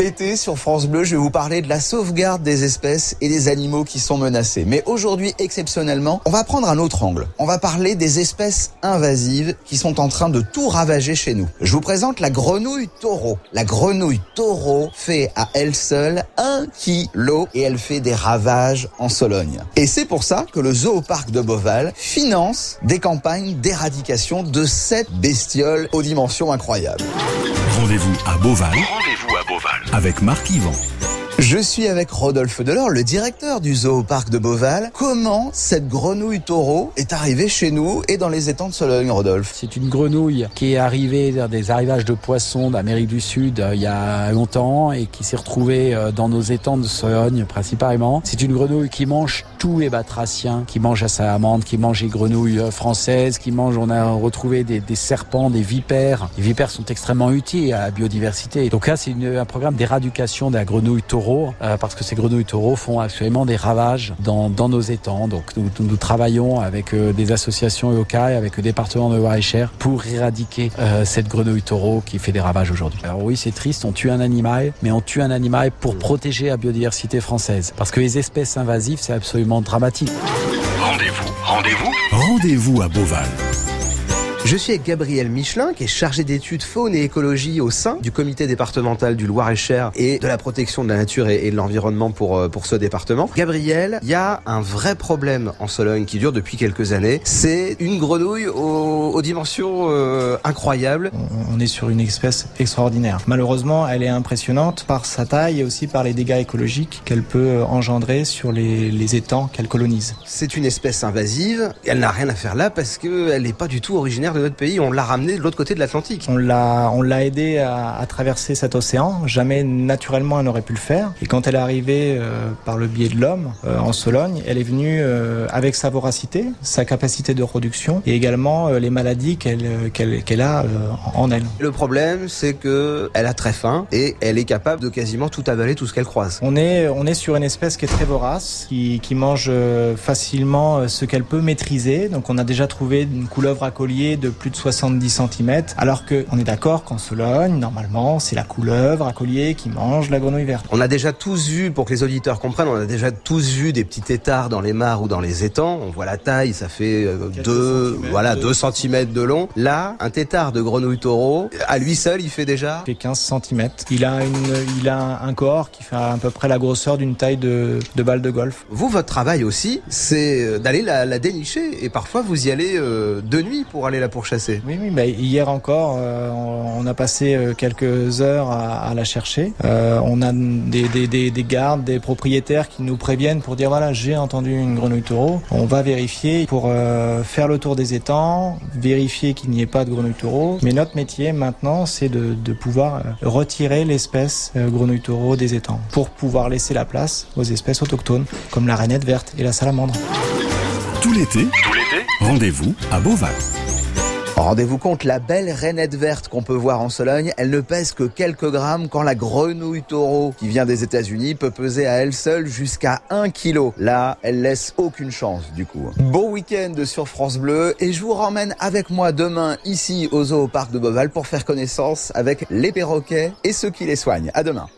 l'été, sur France Bleu, je vais vous parler de la sauvegarde des espèces et des animaux qui sont menacés. Mais aujourd'hui, exceptionnellement, on va prendre un autre angle. On va parler des espèces invasives qui sont en train de tout ravager chez nous. Je vous présente la grenouille taureau. La grenouille taureau fait à elle seule un kilo et elle fait des ravages en Sologne. Et c'est pour ça que le zooparc de Beauval finance des campagnes d'éradication de cette bestiole aux dimensions incroyables. Rendez-vous à Beauval. Rendez-vous à Beauval avec Marc Yvan. Je suis avec Rodolphe Delors, le directeur du zooparc de Beauval. Comment cette grenouille taureau est arrivée chez nous et dans les étangs de Sologne, Rodolphe? C'est une grenouille qui est arrivée dans des arrivages de poissons d'Amérique du Sud euh, il y a longtemps et qui s'est retrouvée euh, dans nos étangs de Sologne principalement. C'est une grenouille qui mange tous les batraciens, qui mange à sa amande, qui mange les grenouilles euh, françaises, qui mange, on a retrouvé des, des serpents, des vipères. Les vipères sont extrêmement utiles à la biodiversité. Donc là, c'est un programme d'éradication de la grenouille taureau euh, parce que ces grenouilles taureaux font actuellement des ravages dans, dans nos étangs. Donc nous, nous travaillons avec euh, des associations locales, avec le département de Loire-et-Cher pour éradiquer euh, cette grenouille taureau qui fait des ravages aujourd'hui. Alors oui, c'est triste, on tue un animal, mais on tue un animal pour protéger la biodiversité française. Parce que les espèces invasives, c'est absolument dramatique. Rendez-vous, rendez-vous, rendez-vous à Beauval. Je suis avec Gabriel Michelin, qui est chargé d'études faune et écologie au sein du comité départemental du Loir-et-Cher et de la protection de la nature et, de l'environnement pour, euh, pour ce département. Gabriel, il y a un vrai problème en Sologne qui dure depuis quelques années. C'est une grenouille aux, aux dimensions euh, incroyables. On est sur une espèce extraordinaire. Malheureusement, elle est impressionnante par sa taille et aussi par les dégâts écologiques qu'elle peut engendrer sur les, les étangs qu'elle colonise. C'est une espèce invasive. Elle n'a rien à faire là parce qu'elle n'est pas du tout originaire de notre pays. On l'a ramenée de l'autre côté de l'Atlantique. On l'a, on l'a aidé à, à, traverser cet océan. Jamais naturellement elle n'aurait pu le faire. Et quand elle est arrivée euh, par le biais de l'homme euh, en Sologne, elle est venue euh, avec sa voracité, sa capacité de reproduction et également les maladies qu'elle, qu'elle, qu'elle a en elle. Le problème, c'est que elle a très faim et elle est capable de quasiment tout avaler, tout ce qu'elle croise. On est, on est sur une espèce qui est très vorace, qui, qui mange facilement ce qu'elle peut maîtriser. Donc on a déjà trouvé une couleuvre à collier de plus de 70 cm, alors que on est d'accord qu'en Sologne, normalement, c'est la couleuvre à collier qui mange la grenouille verte. On a déjà tous vu, pour que les auditeurs comprennent, on a déjà tous vu des petits têtards dans les mares ou dans les étangs. On voit la taille, ça fait 2 voilà, 2 cm de long. Là, un tétard de grenouille taureau, à lui seul, il fait déjà Il fait 15 cm. Il a une, il a un corps qui fait à peu près la grosseur d'une taille de, de balle de golf. Vous, votre travail aussi, c'est d'aller la, la, dénicher. Et parfois, vous y allez euh, de nuit pour aller la pourchasser. Oui, oui. Bah, hier encore, euh, on a passé quelques heures à, à la chercher. Euh, on a des, des, des, des, gardes, des propriétaires qui nous préviennent pour dire voilà, j'ai entendu une grenouille taureau. On va vérifier pour euh, faire le tour des étangs, vérifier qu'il n'y ait pas de grenouille taureau. Mais notre métier maintenant, c'est de, de, pouvoir euh, retirer l'espèce grenouille taureau des étangs pour pouvoir laisser la place aux espèces autochtones comme la rainette verte et la salamandre. Tout l'été, tout l'été, rendez-vous à Beauval. Rendez-vous compte, la belle rainette verte qu'on peut voir en Sologne, elle ne pèse que quelques grammes quand la grenouille taureau qui vient des États-Unis peut peser à elle seule jusqu'à 1 kg. Là, elle laisse aucune chance du coup. Bon week-end sur France Bleu et je vous ramène avec moi demain ici au zoo au parc de Beauval pour faire connaissance avec les perroquets et ceux qui les soignent. À demain.